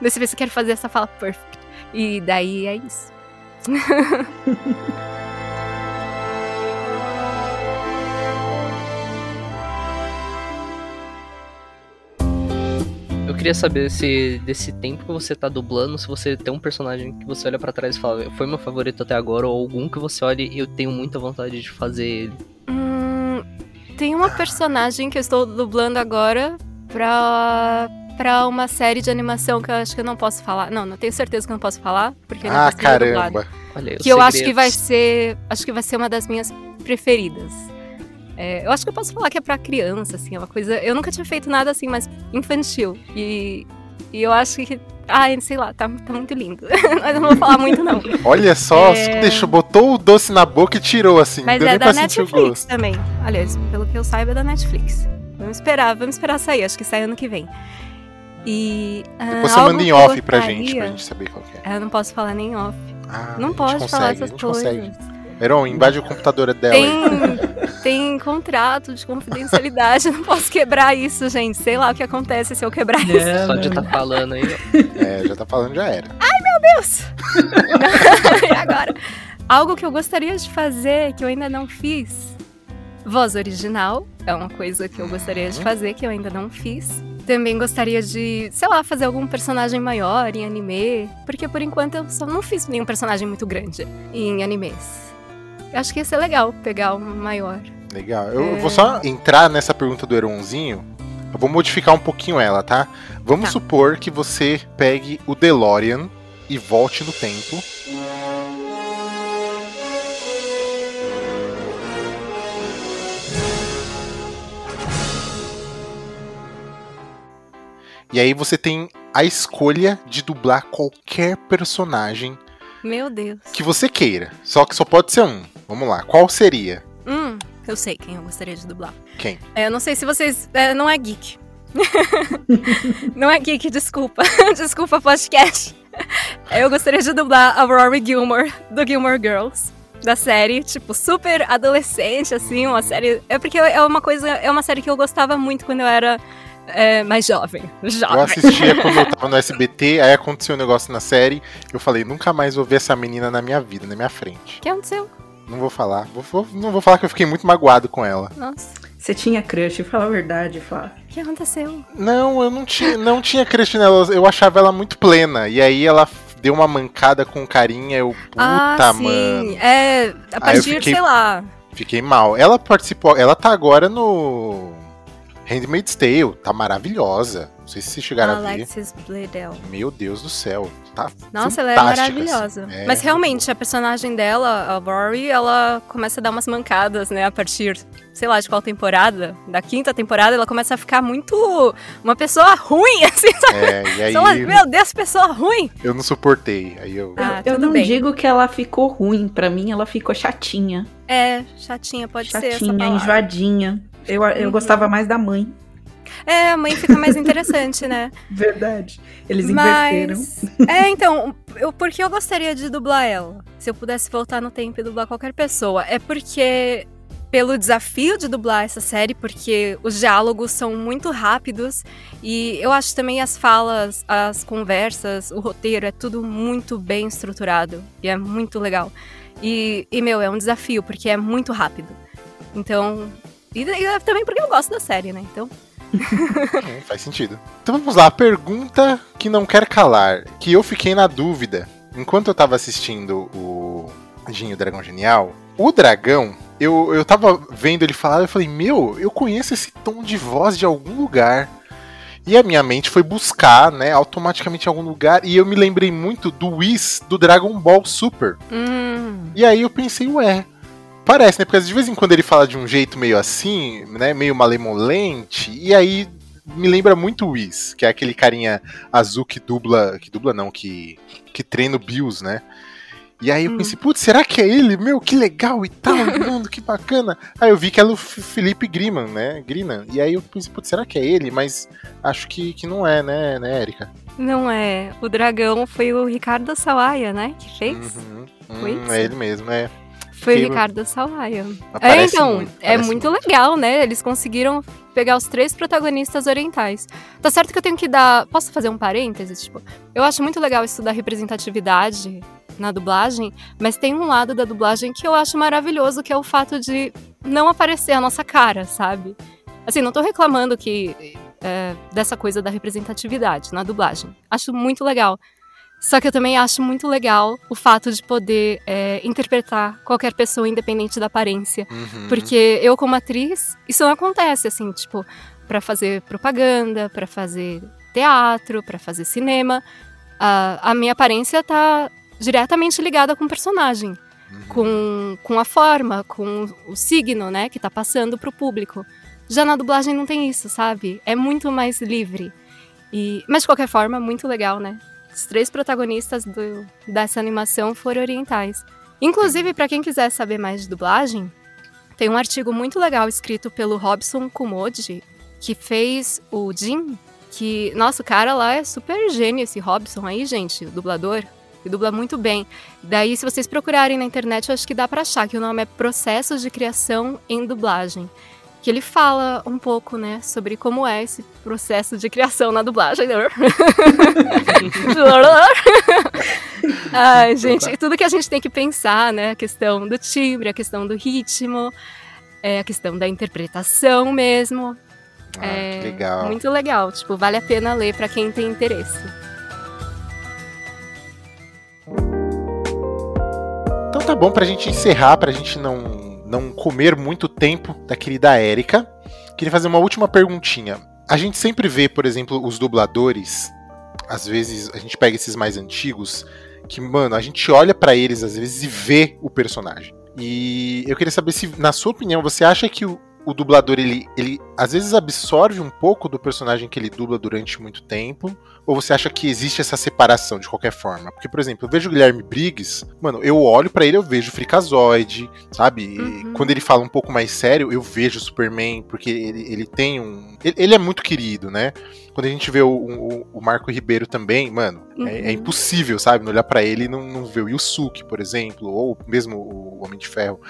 Daí você vê se quer fazer essa fala perfect. E daí é isso. queria queria saber se desse tempo que você tá dublando, se você tem um personagem que você olha pra trás e fala, foi meu favorito até agora, ou algum que você olha e eu tenho muita vontade de fazer ele. Hum, tem uma personagem que eu estou dublando agora pra, pra uma série de animação que eu acho que eu não posso falar. Não, não tenho certeza que eu não posso falar, porque não Ah, posso ser dublado. caramba. Olha Que eu acho que vai segredos. ser. Acho que vai ser uma das minhas preferidas. É, eu acho que eu posso falar que é pra criança, assim, é uma coisa. Eu nunca tinha feito nada assim, mas infantil. E, e eu acho que. Ai, sei lá, tá, tá muito lindo. mas eu não vou falar muito, não. Olha só, É. deixou, botou o doce na boca e tirou assim. Mas deu é da Netflix também. Aliás, pelo que eu saiba, é da Netflix. Vamos esperar, vamos esperar sair. Acho que sai ano que vem. E. ah, Depois você manda em off pra gente, pra gostaria- gente saber qual que é. Eu não posso falar nem off. Ah, não pode consegue, falar essas coisas. consegue. Heron, invade o computador dela. Tem, tem contrato de confidencialidade, não posso quebrar isso, gente. Sei lá o que acontece se eu quebrar isso. Não, Só de estar falando aí. É, já tá falando, já era. Deus! e agora? Algo que eu gostaria de fazer, que eu ainda não fiz. Voz original é uma coisa que eu gostaria de fazer, que eu ainda não fiz. Também gostaria de, sei lá, fazer algum personagem maior em anime. Porque por enquanto eu só não fiz nenhum personagem muito grande em animes. Eu acho que ia ser legal pegar um maior. Legal. Eu É. vou só entrar nessa pergunta do Heronzinho. Eu vou modificar um pouquinho ela, tá? Vamos Tá. supor que você pegue o DeLorean e volte no tempo. E aí você tem a escolha de dublar qualquer personagem Meu Deus. que você queira. Só que só pode ser um. Vamos lá. Qual seria? Hum, eu sei quem eu gostaria de dublar. Quem? É, eu não sei se vocês. é, não é geek. não é geek, desculpa. desculpa, podcast. Eu gostaria de dublar a Rory Gilmore, do Gilmore Girls. Da série, tipo, super adolescente, assim, uma série. É porque é uma coisa. É uma série que eu gostava muito quando eu era é, mais jovem. Eu Jovem. assistia quando eu tava no SBT, aí aconteceu um negócio na série. Eu falei, nunca mais vou ver essa menina na minha vida, na minha frente. O que aconteceu? Não vou falar. Vou- vou- não vou falar que eu fiquei muito magoado com ela. Nossa, Você tinha crush, fala a verdade, Flávio. o que aconteceu? Não, eu não tinha, não tinha crush nela. Eu achava ela muito plena. E aí ela deu uma mancada com carinha. Eu, puta, ah, sim. mano. É, a partir, fiquei- sei lá. Fiquei mal. Ela participou. Ela tá agora no. Handmaid's Tale. Tá maravilhosa. Não sei se vocês chegaram a ver. Alexis Bledel. Meu Deus do céu. Tá Nossa, ela é fantástica, maravilhosa. assim. É. Mas realmente, a personagem dela, a Rory, ela começa a dar umas mancadas, né? A partir, sei lá, de qual temporada? Da quinta temporada, ela começa a ficar muito. Uma pessoa ruim, assim, sabe? É, e aí lá, meu Deus, pessoa ruim! eu não suportei. Aí eu. Ah, eu não bem. digo que ela ficou ruim, pra mim ela ficou chatinha. É, chatinha, pode ser essa chatinha, enjoadinha. Eu, eu Uhum. gostava mais da mãe. É, a mãe fica mais interessante, né? Verdade. Eles inverteram. Mas. É, então, eu, por que eu gostaria de dublar ela? Se eu pudesse voltar no tempo e dublar qualquer pessoa. É porque. Pelo desafio de dublar essa série, porque os diálogos são muito rápidos e eu acho também as falas, as conversas, o roteiro é tudo muito bem estruturado e é muito legal. E, e meu, é um desafio porque é muito rápido. Então. E, e também porque eu gosto da série, né? Então. Hum, faz sentido. Então vamos lá, a pergunta que não quer calar, que eu fiquei na dúvida enquanto eu tava assistindo o Dinho Dragão Genial. O dragão, eu, eu tava vendo ele falar, eu falei, meu, eu conheço esse tom de voz de algum lugar. E a minha mente foi buscar, né, automaticamente em algum lugar, e eu me lembrei muito do Whis do Dragon Ball Super. Hum. E aí eu pensei, ué, parece, né? Porque de vez em quando ele fala de um jeito meio assim, né? Meio malemolente, e aí me lembra muito o Whis, que é aquele carinha azul que dubla. Que dubla não, que. que treina o Bills, né? E aí eu Hum. pensei, putz, será que é ele? Meu, que legal e tal, mano, que bacana. Aí eu vi que era o F- Felipe Griman, né? Grinan. E aí eu pensei, putz, será que é ele? Mas acho que, que não é, né, né, Erika? Não é. O dragão foi o Ricardo Sawaia, né? Que fez. Uhum. Foi Hum, isso? é ele mesmo, é. Foi o Ricardo Sawaia. É, então, muito, é aparece muito legal, né? Eles conseguiram pegar os três protagonistas orientais. Tá certo que eu tenho que dar. Posso fazer um parênteses? Tipo, eu acho muito legal estudar representatividade na dublagem, mas tem um lado da dublagem que eu acho maravilhoso, que é o fato de não aparecer a nossa cara, sabe? Assim, não tô reclamando que é, dessa coisa da representatividade na dublagem. Acho muito legal. Só que eu também acho muito legal o fato de poder é, interpretar qualquer pessoa, independente da aparência. Uhum. Porque eu, como atriz, isso não acontece, assim, tipo, para fazer propaganda, para fazer teatro, para fazer cinema. A, a minha aparência tá diretamente ligada com o personagem. Uhum. Com, com a forma, com o signo, né, que tá passando pro público. Já na dublagem não tem isso, sabe? É muito mais livre. E, mas de qualquer forma, muito legal, né? Os três protagonistas do, dessa animação foram orientais. Inclusive, para quem quiser saber mais de dublagem, tem um artigo muito legal escrito pelo Robson Kumoji, que fez o Jin, que, nossa, o cara lá é super gênio, esse Robson aí, gente, o dublador, que dubla muito bem. Daí, se vocês procurarem na internet, eu acho que dá para achar que o nome é Processos de Criação em Dublagem que ele fala um pouco, né, sobre como é esse processo de criação na dublagem. Ai, gente, tudo que a gente tem que pensar, né, a questão do timbre, a questão do ritmo, é, a questão da interpretação mesmo. Ah, é legal. muito legal, tipo, vale a pena ler para quem tem interesse. Então tá bom pra gente encerrar, pra gente não, não comer muito tempo da querida Érica. Queria fazer uma última perguntinha. A gente sempre vê, por exemplo, os dubladores, às vezes a gente pega esses mais antigos, que, mano, a gente olha pra eles às vezes e vê o personagem. E eu queria saber se, na sua opinião, você acha que o, o dublador ele, ele às vezes absorve um pouco do personagem que ele dubla durante muito tempo? Ou você acha que existe essa separação de qualquer forma? Porque, por exemplo, eu vejo o Guilherme Briggs, mano, eu olho pra ele, eu vejo o Fricazoide, sabe? Uhum. Quando ele fala um pouco mais sério, eu vejo o Superman, porque ele, ele tem um. Ele, ele é muito querido, né? Quando a gente vê o, o- o Marco Ribeiro também, mano, é, é Uhum. impossível, sabe? Não olhar pra ele e não, não ver o Yusuke, por exemplo, ou mesmo o Homem de Ferro.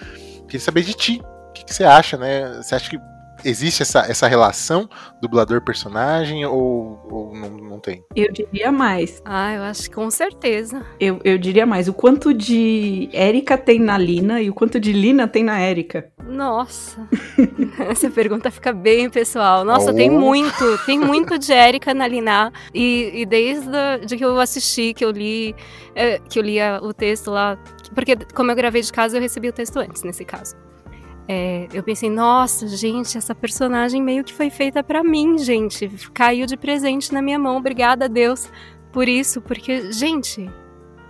Queria saber de ti. O que, que você acha, né? Você acha que existe essa, essa relação dublador-personagem ou, ou não, não tem? Eu diria mais. Ah, eu acho que com certeza. Eu, eu diria mais. O quanto de Érica tem na Lina e o quanto de Lina tem na Érica. Nossa, essa pergunta fica bem pessoal. Nossa, Oh. tem muito, tem muito de Erika na Liná. E, e desde a- de que eu assisti, que eu li, é, que eu lia o texto lá, porque como eu gravei de casa, eu recebi o texto antes, nesse caso. É, eu pensei, nossa, gente, essa personagem meio que foi feita pra mim, gente. Caiu de presente na minha mão, obrigada a Deus por isso, porque, gente,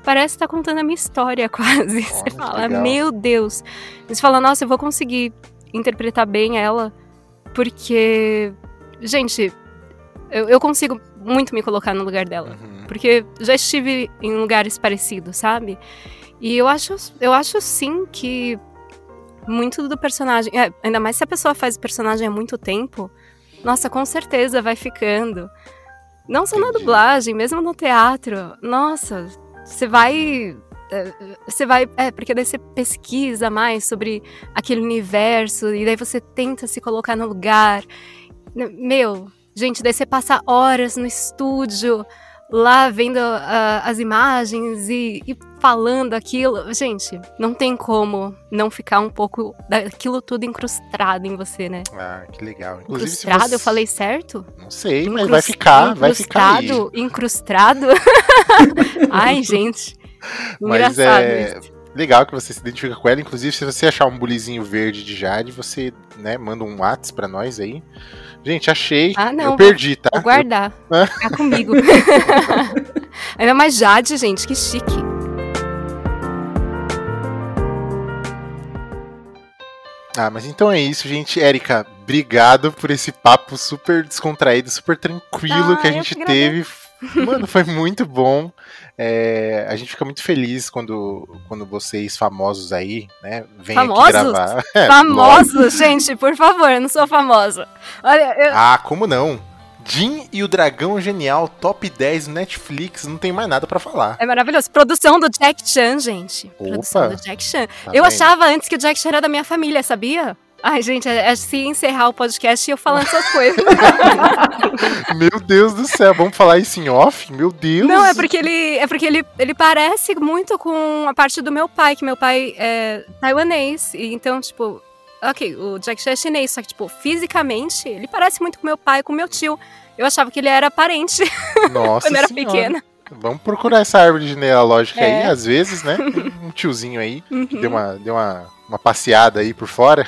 parece que tá contando a minha história quase. Você Olha, que fala, legal. meu Deus. Você fala, nossa, eu vou conseguir interpretar bem ela, porque, gente, eu, eu consigo muito me colocar no lugar dela. Uhum. Porque já estive em lugares parecidos, sabe? E eu acho, eu acho sim que muito do personagem. é, ainda mais se a pessoa faz o personagem há muito tempo, nossa, com certeza vai ficando. Não só na Entendi. dublagem, mesmo no teatro. Nossa, você vai. é, Você vai. É, porque daí você pesquisa mais sobre aquele universo, e daí você tenta se colocar no lugar. Meu, gente, daí você passa horas no estúdio, lá vendo ah, as imagens e, e falando aquilo. Gente, não tem como não ficar um pouco daquilo tudo incrustado em você, né? Ah, que legal. Inclusive, Incrustado, você... eu falei certo? Não sei, mas Incrus- vai ficar, vai ficar aí. Incrustado, incrustado. Ai, gente. Mas é isso. legal que você se identifica com ela. Inclusive, se você achar um bulizinho verde de Jade, você né, manda um Whats pra nós aí. Gente, achei. Ah, não, eu perdi, tá? Vou guardar. Ficar comigo. Ainda mais Jade, gente, que chique. Ah, mas então é isso, gente. Érica, obrigado por esse papo super descontraído, super tranquilo Ah, que a eu gente teve. Mano, foi muito bom. É, a gente fica muito feliz quando, quando vocês famosos aí, né, vêm aqui Famosos? gravar. É, lógico. Famoso, gente, por favor, eu não sou famosa. Olha, eu, Ah, como não? Jim e o Dragão Genial, top 10 Netflix, não tem mais nada pra falar. É maravilhoso. Produção do Jack Chan, gente. Opa. Produção do Jack Chan. Tá eu vendo? achava antes que o Jack Chan era da minha família, sabia? Ai, gente, é, se encerrar o podcast e eu falando essas coisas. Meu Deus do céu, vamos falar isso em off? Meu Deus. Não, é porque ele é porque ele, ele parece muito com a parte do meu pai, que meu pai é taiwanês. E então, tipo, Ok, o Jack Chan é chinês, só que, tipo, fisicamente, ele parece muito com meu pai, com meu tio. Eu achava que ele era parente Nossa quando era senhora. pequena. Vamos procurar essa árvore genealógica É. aí, às vezes, né? Um tiozinho aí que Uhum. deu, uma, deu uma, uma passeada aí por fora.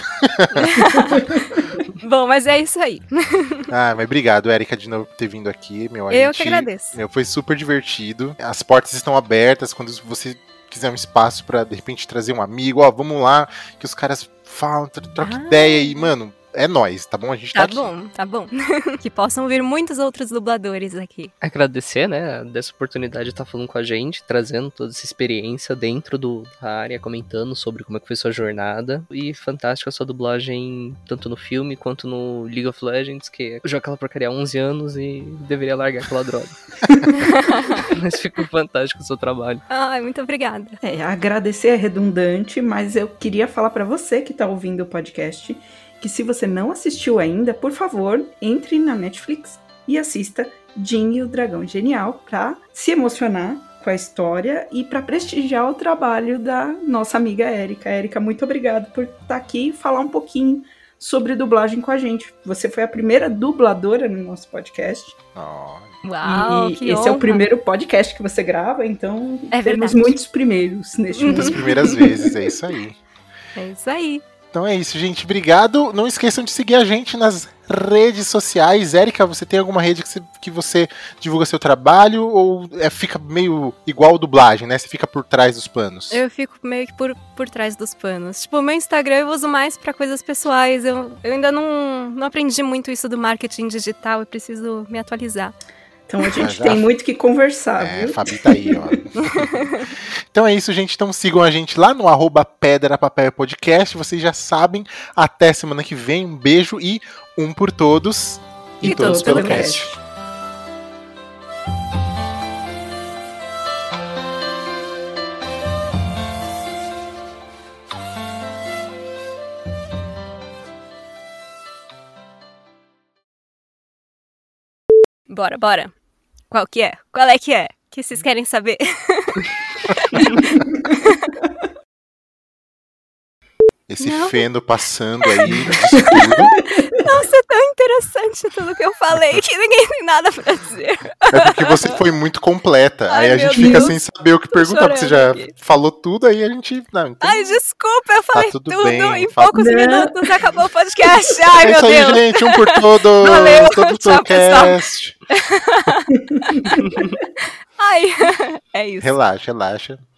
Bom, mas é isso aí. Ah, mas obrigado, Erika, de novo por ter vindo aqui. Meu, Eu gente- que agradeço. Meu, foi super divertido. As portas estão abertas quando você quiser um espaço pra de repente trazer um amigo. Ó, vamos lá, que os caras falam, tro- troca Ah. ideia e, mano, é nóis, tá bom? A gente tá, Tá aqui. bom, tá bom. que possam vir muitos outros dubladores aqui. Agradecer, né, dessa oportunidade de estar falando com a gente, trazendo toda essa experiência dentro do, da área, comentando sobre como é que foi sua jornada. E fantástica a sua dublagem, tanto no filme quanto no League of Legends, que eu jogo aquela porcaria há 11 anos e deveria largar aquela droga. Mas ficou fantástico o seu trabalho. Ai, muito obrigada. É, agradecer é redundante, mas eu queria falar pra você que tá ouvindo o podcast que se você não assistiu ainda, por favor, entre na Netflix e assista Jin e o Dragão Genial pra se emocionar com a história e pra prestigiar o trabalho da nossa amiga Érica. Érica, muito obrigada por estar aqui e falar um pouquinho sobre dublagem com a gente. Você foi a primeira dubladora no nosso podcast. Ó, Uau, e que esse é o honra. primeiro podcast que você grava, então É temos verdade. muitos primeiros neste mundo. primeiras vezes, é isso aí. É isso aí. Então é isso, gente. Obrigado. Não esqueçam de seguir a gente nas redes sociais. Érica, você tem alguma rede que você, que você divulga seu trabalho ou é, fica meio igual dublagem, né? Você fica por trás dos panos? Eu fico meio que por, por trás dos panos. Tipo, meu Instagram eu uso mais pra coisas pessoais. Eu, eu ainda não, não aprendi muito isso do marketing digital. Eu preciso me atualizar. Então a gente já- tem muito que conversar, É, viu? Fabi tá aí, ó. então é isso, gente. Então sigam a gente lá no arroba Pedra Papel Podcast. Vocês já sabem. Até semana que vem. Um beijo e um por todos. E, E todos todos pelo pelo cast. cast. Bora, bora. Qual que é? Qual é que é? Que vocês querem saber? Esse Não. feno passando aí. Nossa, é tão interessante tudo que eu falei que ninguém tem nada pra dizer. É porque você foi muito completa. Ai, aí a gente fica Deus. sem saber o que perguntar, porque você já aqui. falou tudo, aí a gente. Não, então, Ai, desculpa, eu falei tudo tudo bem, em poucos Não. minutos. Acabou o podcast. Ai, é meu isso aí, Deus. gente. Um por todos. Valeu, todo pessoal. podcast. Ai, é isso. Relaxa, relaxa.